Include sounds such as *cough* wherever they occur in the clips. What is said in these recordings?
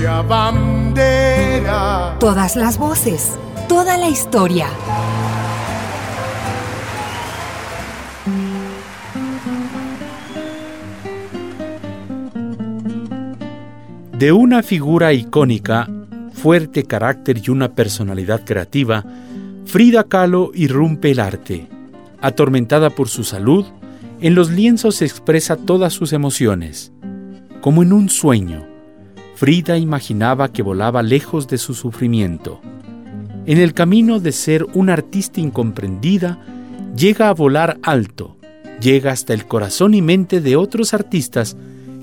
patria bandera. Todas las voces, toda la historia. De una figura icónica, fuerte carácter y una personalidad creativa, Frida Kahlo irrumpe el arte. Atormentada por su salud, en los lienzos expresa todas sus emociones. Como en un sueño, Frida imaginaba que volaba lejos de su sufrimiento. En el camino de ser una artista incomprendida, llega a volar alto, llega hasta el corazón y mente de otros artistas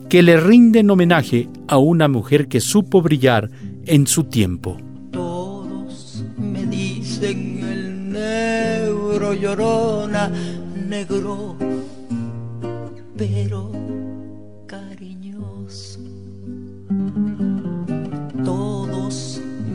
que le rinden homenaje a una mujer que supo brillar en su tiempo. Todos me dicen el negro llorona, negro, pero cariñoso.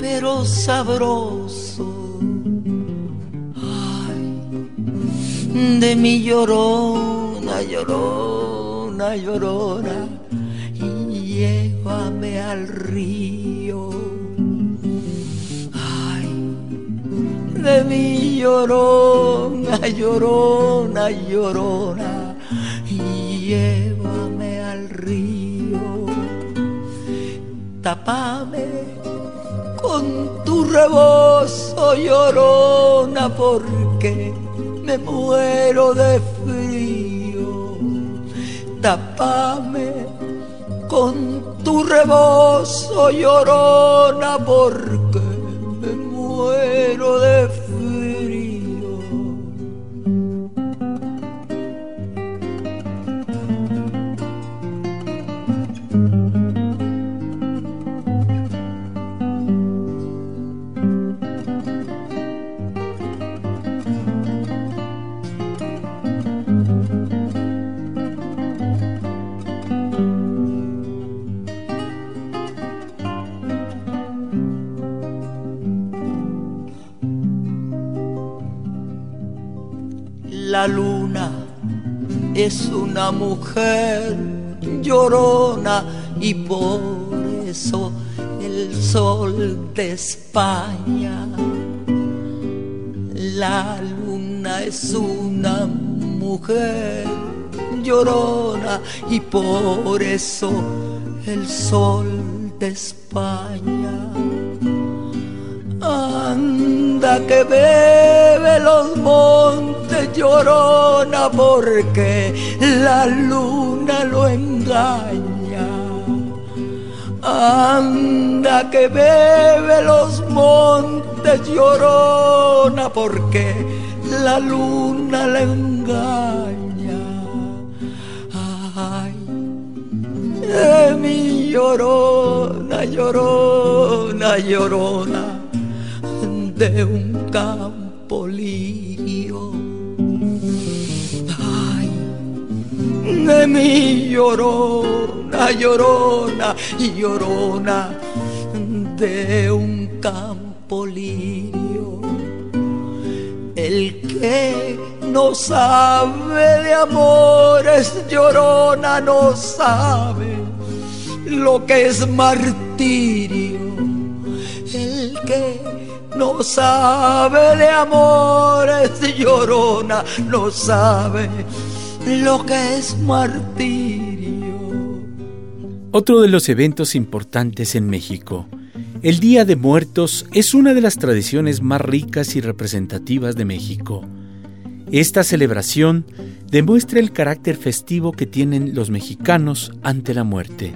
pero sabroso. Ay, de mi llorona, llorona, llorona llévame al río. Ay, de mi llorona, llorona, llorona, llévame al río. Tapame con tu rebozo, llorona, porque me muero de frío. Tapame con tu rebozo llorona porque me muero de luna es una mujer llorona y por eso el sol de España. La luna es una mujer llorona y por eso el sol de España. Anda que bebe los montes llorona porque la luna lo engaña. Anda que bebe los montes llorona porque la luna le engaña. Ay, de mi llorona, llorona, llorona de un campo lirio. De mi llorona, llorona, llorona de un campo lirio. El que no sabe de amores, llorona, no sabe lo que es martirio. El que no sabe de amores, llorona, no sabe lo que es martirio. Otro de los eventos importantes en México. El Día de Muertos es una de las tradiciones más ricas y representativas de México. Esta celebración demuestra el carácter festivo que tienen los mexicanos ante la muerte.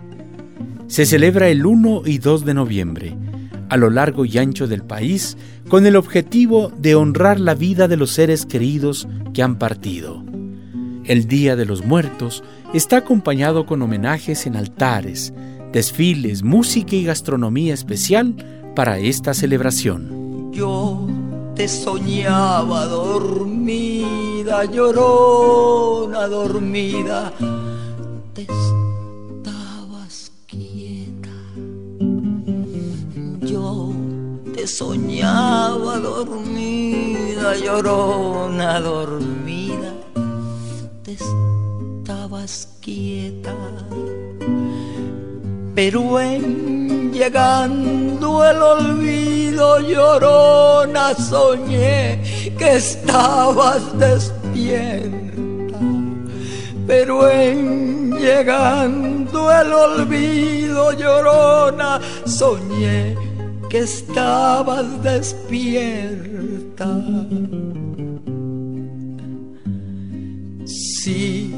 Se celebra el 1 y 2 de noviembre, a lo largo y ancho del país, con el objetivo de honrar la vida de los seres queridos que han partido. El Día de los Muertos está acompañado con homenajes en altares, desfiles, música y gastronomía especial para esta celebración. Yo te soñaba dormida, llorona dormida, te estabas quieta. Yo te soñaba dormida, llorona dormida, estabas quieta pero en llegando el olvido llorona soñé que estabas despierta. Pero en llegando el olvido llorona soñé que estabas despierta. Sí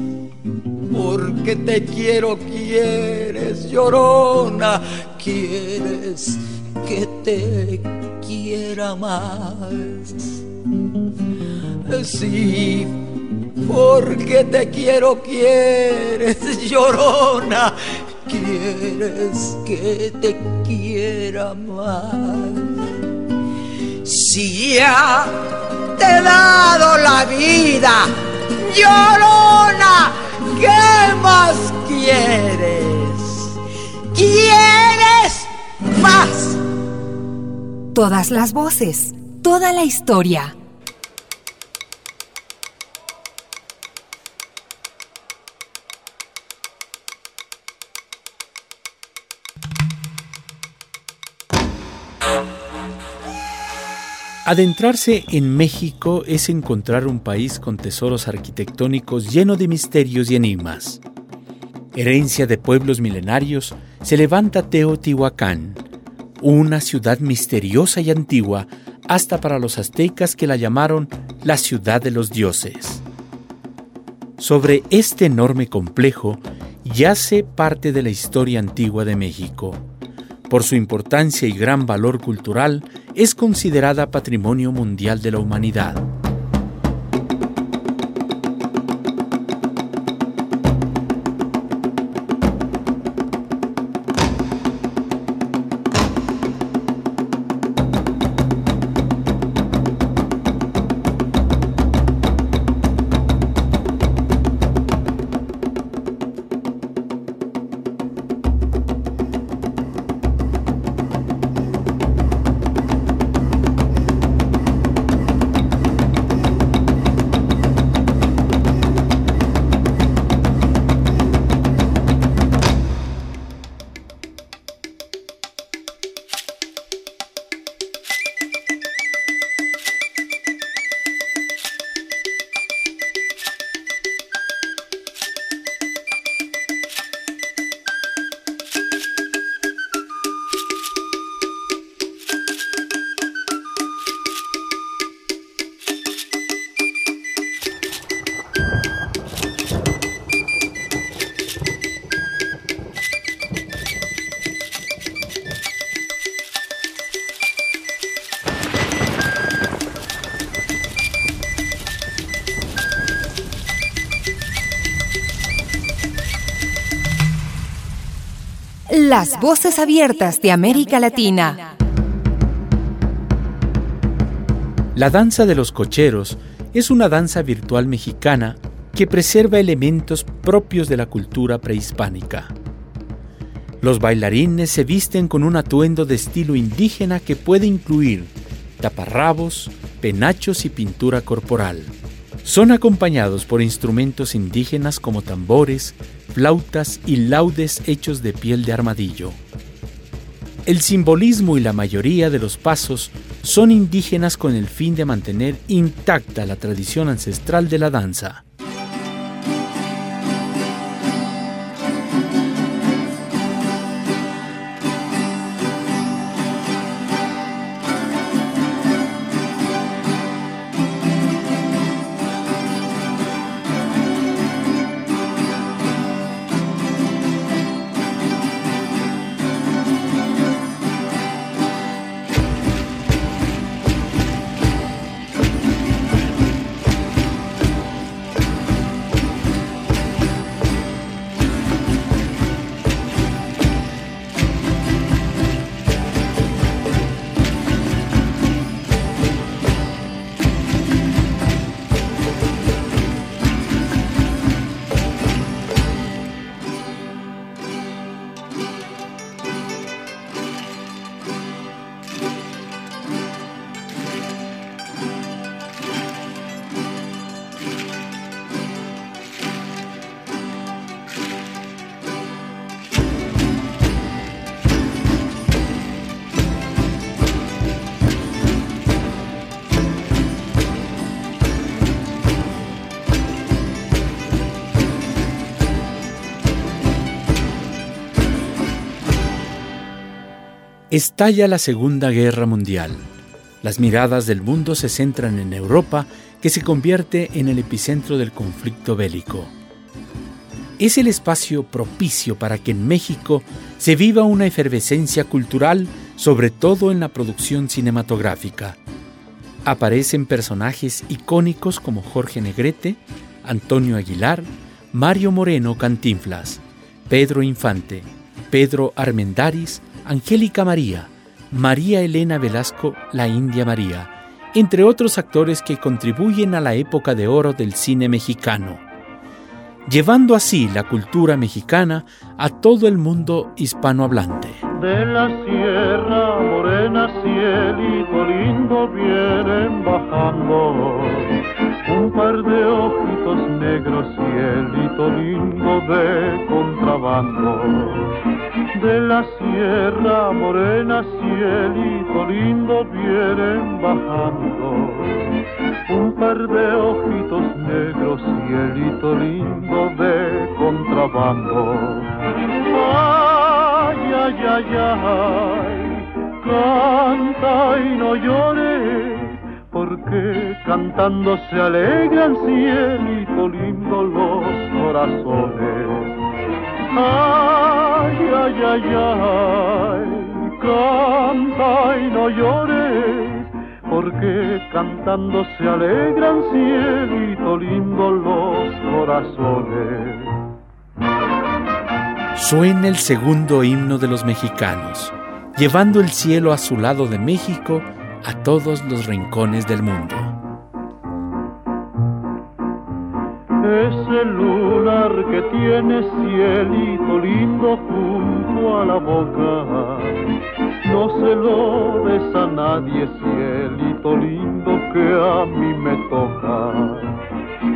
porque te quiero, quieres, llorona, quieres que te quiera más. Sí, porque te quiero, quieres, *laughs* llorona, quieres que te quiera más. Si ya te he dado la vida, llorona, ¿Qué más quieres? ¿Quieres más? Todas las voces, toda la historia. Adentrarse en México es encontrar un país con tesoros arquitectónicos lleno de misterios y enigmas. Herencia de pueblos milenarios, se levanta Teotihuacán, una ciudad misteriosa y antigua hasta para los aztecas que la llamaron la ciudad de los dioses. Sobre este enorme complejo yace parte de la historia antigua de México por su importancia y gran valor cultural, es considerada Patrimonio Mundial de la Humanidad. Las voces abiertas de América Latina. La danza de los cocheros es una danza virtual mexicana que preserva elementos propios de la cultura prehispánica. Los bailarines se visten con un atuendo de estilo indígena que puede incluir taparrabos, penachos y pintura corporal. Son acompañados por instrumentos indígenas como tambores, flautas y laudes hechos de piel de armadillo. El simbolismo y la mayoría de los pasos son indígenas con el fin de mantener intacta la tradición ancestral de la danza. Estalla la Segunda Guerra Mundial. Las miradas del mundo se centran en Europa, que se convierte en el epicentro del conflicto bélico. Es el espacio propicio para que en México se viva una efervescencia cultural, sobre todo en la producción cinematográfica. Aparecen personajes icónicos como Jorge Negrete, Antonio Aguilar, Mario Moreno Cantinflas, Pedro Infante, Pedro Armendaris, Angélica María, María Elena Velasco, la India María, entre otros actores que contribuyen a la época de oro del cine mexicano, llevando así la cultura mexicana a todo el mundo hispanohablante. De la sierra morena vienen bajando un par de ojitos negros cielito lindo de contrabando de la sierra morena, cielito lindo, vienen bajando. Un par de ojitos negros, cielito lindo de contrabando. Ay, ay, ay, ay, canta y no llores, porque cantando se alegran, cielito lindo, los corazones. Ay, ay, ay, ay, canta y no llores, porque cantando se alegran cielito lindo los corazones. Suena el segundo himno de los mexicanos, llevando el cielo a su lado de México a todos los rincones del mundo. Ese lunar que tiene cielito lindo junto a la boca, no se lo des a nadie, cielito lindo que a mí me toca.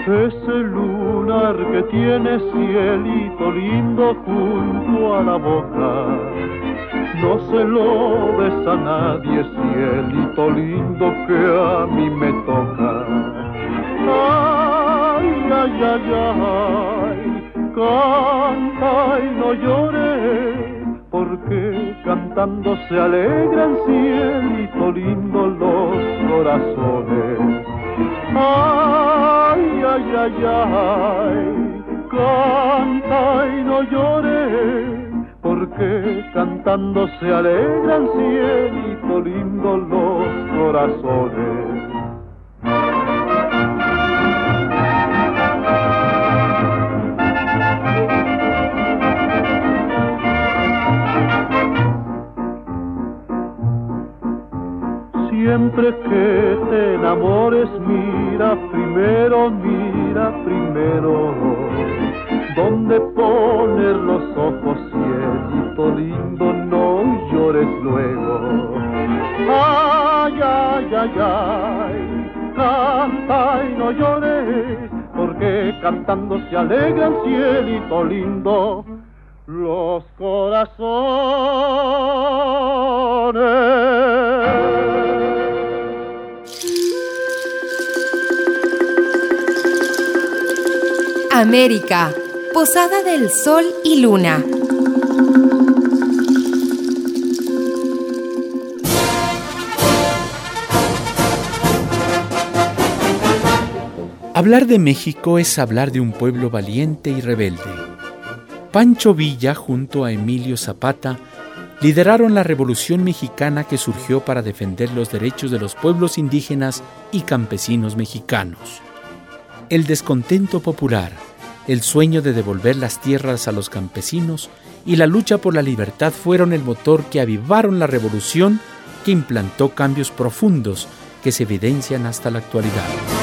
Ese lunar que tiene cielito lindo junto a la boca, no se lo des a nadie, cielito lindo que a mí me toca ay, ay, ay, canta y no llores, porque cantando se alegran cielito lindo los corazones. Ay, ay, ay, ay, canta y no llores, porque cantando se alegran cielito lindo los corazones. Siempre que te enamores, mira primero, mira primero, donde poner los ojos, lindo, no llores luego. Ay, ay, ay, ay, canta y no llores, porque cantando se alegran, cielito lindo, los corazones. América, Posada del Sol y Luna. Hablar de México es hablar de un pueblo valiente y rebelde. Pancho Villa junto a Emilio Zapata lideraron la Revolución Mexicana que surgió para defender los derechos de los pueblos indígenas y campesinos mexicanos. El descontento popular, el sueño de devolver las tierras a los campesinos y la lucha por la libertad fueron el motor que avivaron la revolución que implantó cambios profundos que se evidencian hasta la actualidad.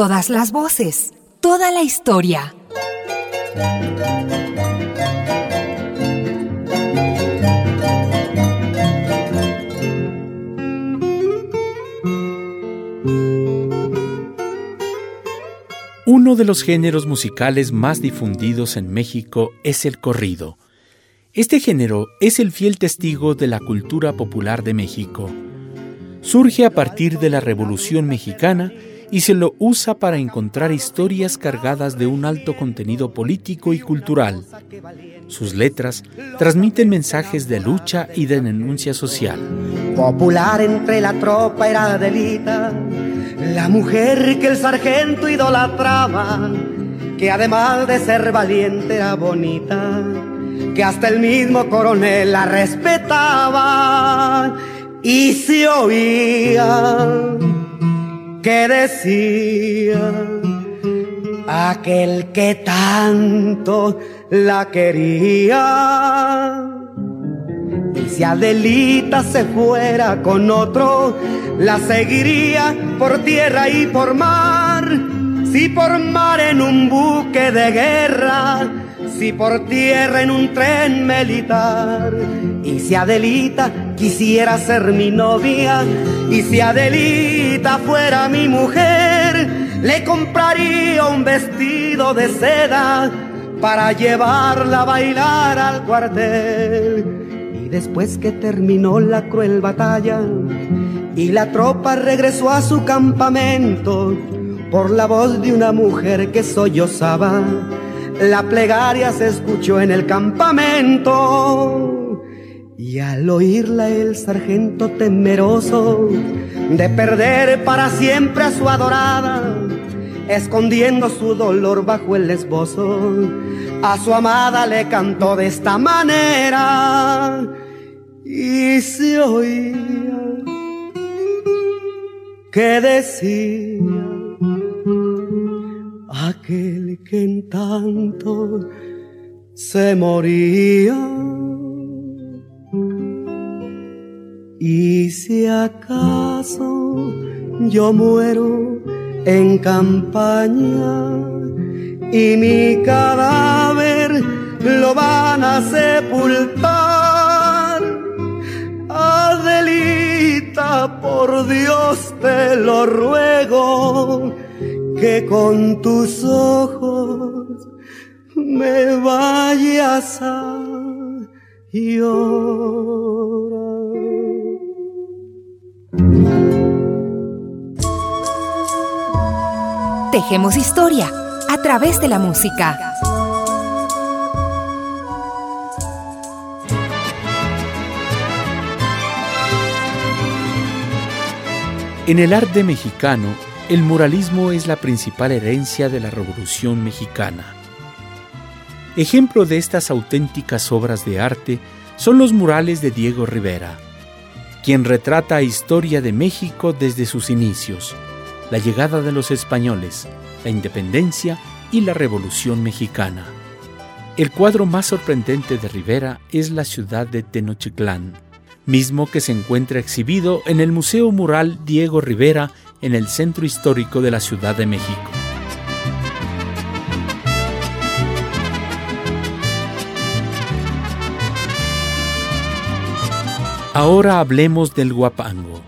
Todas las voces, toda la historia. Uno de los géneros musicales más difundidos en México es el corrido. Este género es el fiel testigo de la cultura popular de México. Surge a partir de la Revolución Mexicana y se lo usa para encontrar historias cargadas de un alto contenido político y cultural. Sus letras transmiten mensajes de lucha y de denuncia social. Popular entre la tropa era Adelita, la mujer que el sargento idolatraba, que además de ser valiente era bonita que hasta el mismo coronel la respetaba y se oía que decía aquel que tanto la quería. Y si Adelita se fuera con otro, la seguiría por tierra y por mar. Si por mar en un buque de guerra, si por tierra en un tren militar. Y si Adelita quisiera ser mi novia, y si Adelita fuera mi mujer, le compraría un vestido de seda para llevarla a bailar al cuartel. Y después que terminó la cruel batalla y la tropa regresó a su campamento, por la voz de una mujer que sollozaba, la plegaria se escuchó en el campamento. Y al oírla el sargento temeroso de perder para siempre a su adorada, escondiendo su dolor bajo el esbozo, a su amada le cantó de esta manera y se oía que decía aquel que en tanto se moría. Y si acaso yo muero en campaña y mi cadáver lo van a sepultar, Adelita, por Dios te lo ruego que con tus ojos me vayas a llorar. Tejemos historia a través de la música. En el arte mexicano, el muralismo es la principal herencia de la Revolución Mexicana. Ejemplo de estas auténticas obras de arte son los murales de Diego Rivera, quien retrata historia de México desde sus inicios, la llegada de los españoles, la independencia y la Revolución Mexicana. El cuadro más sorprendente de Rivera es la ciudad de Tenochtitlán, mismo que se encuentra exhibido en el Museo Mural Diego Rivera en el centro histórico de la Ciudad de México. Ahora hablemos del guapango.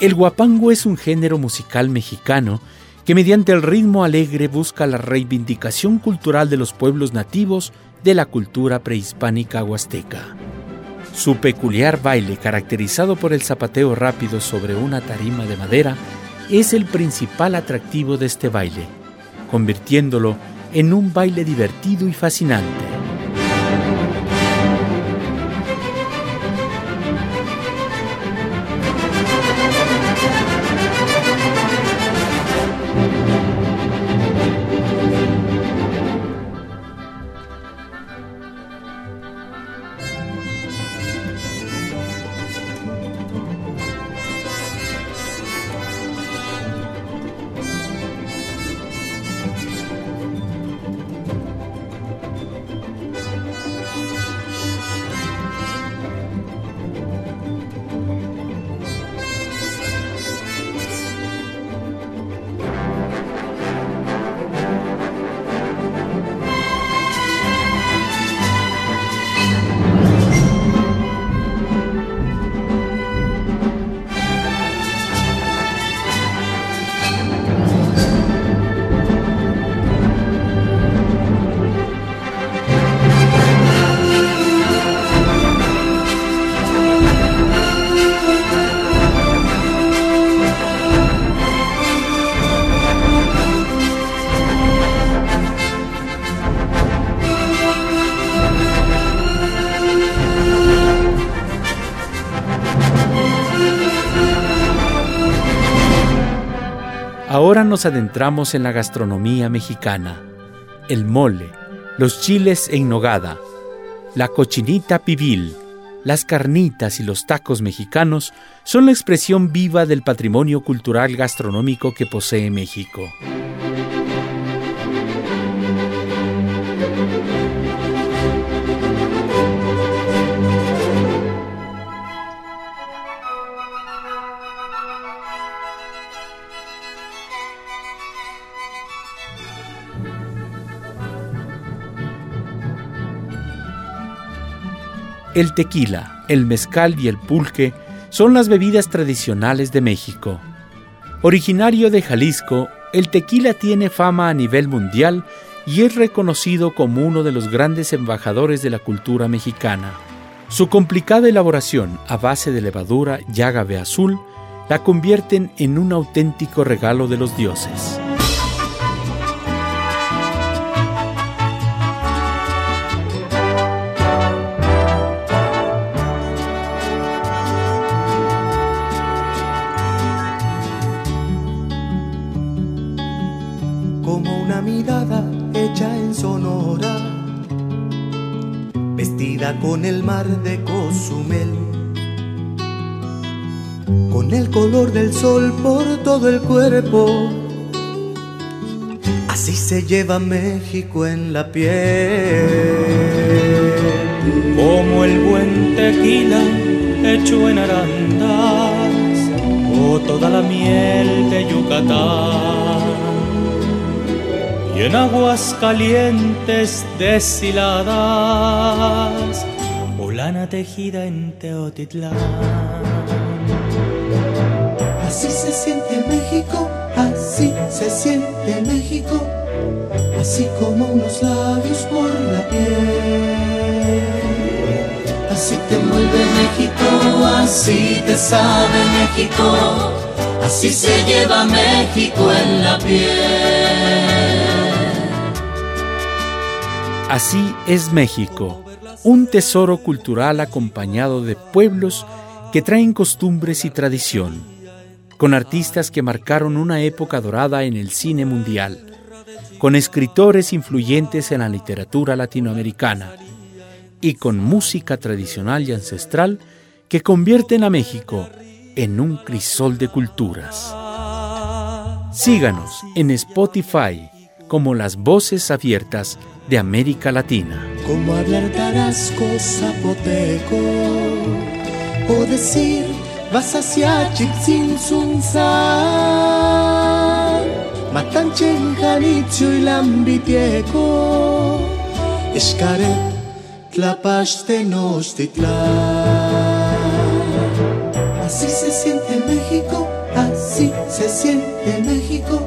El guapango es un género musical mexicano que mediante el ritmo alegre busca la reivindicación cultural de los pueblos nativos de la cultura prehispánica huasteca. Su peculiar baile, caracterizado por el zapateo rápido sobre una tarima de madera, es el principal atractivo de este baile, convirtiéndolo en un baile divertido y fascinante. Nos adentramos en la gastronomía mexicana. El mole, los chiles en nogada, la cochinita pibil, las carnitas y los tacos mexicanos son la expresión viva del patrimonio cultural gastronómico que posee México. El tequila, el mezcal y el pulque son las bebidas tradicionales de México. Originario de Jalisco, el tequila tiene fama a nivel mundial y es reconocido como uno de los grandes embajadores de la cultura mexicana. Su complicada elaboración a base de levadura y ágave azul la convierten en un auténtico regalo de los dioses. Con el mar de Cozumel, con el color del sol por todo el cuerpo. Así se lleva México en la piel. Como el buen tequila hecho en arandas, o toda la miel de Yucatán y en aguas calientes deshiladas o lana tejida en Teotitlán. Así se siente México, así se siente México, así como unos labios por la piel. Así te mueve México, así te sabe México, así se lleva México en la piel. Así es México, un tesoro cultural acompañado de pueblos que traen costumbres y tradición, con artistas que marcaron una época dorada en el cine mundial, con escritores influyentes en la literatura latinoamericana y con música tradicional y ancestral que convierten a México en un crisol de culturas. Síganos en Spotify como las voces abiertas de América Latina. Como hablar tarasco zapoteco o decir vas hacia sin sunzan matanchen janitzio y lambitieco. Escaret tlapaste nostitlan así se siente México así se siente México.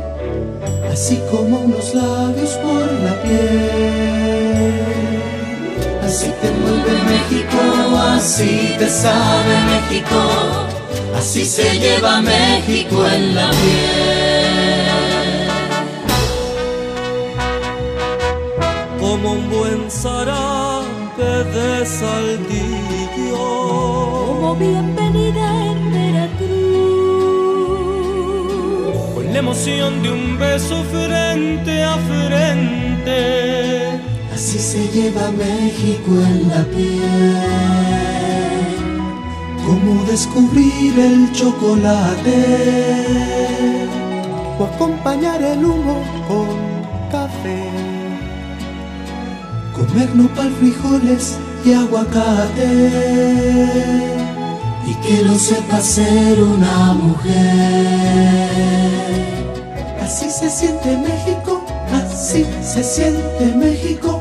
Así como unos labios por la piel. Así te mueve México, así te sabe México, así se lleva México en la piel. Como un buen zarape de saldillo, como bienvenida en la emoción de un beso frente a frente. Así se lleva México en la piel, como descubrir el chocolate. O acompañar el humo con café, comer nopal, frijoles y aguacate. Y que lo sepa ser una mujer. Así se siente México, así se siente México,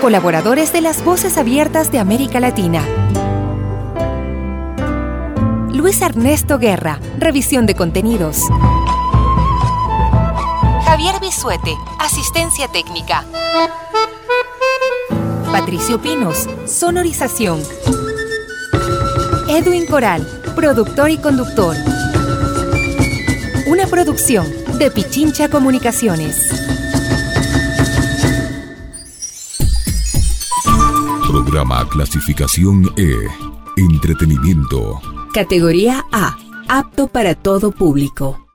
Colaboradores de las Voces Abiertas de América Latina. Luis Ernesto Guerra, revisión de contenidos. Javier Bisuete, asistencia técnica. Patricio Pinos, sonorización. Edwin Coral, productor y conductor. Una producción de Pichincha Comunicaciones. Programa clasificación E. Entretenimiento. Categoría A. Apto para todo público.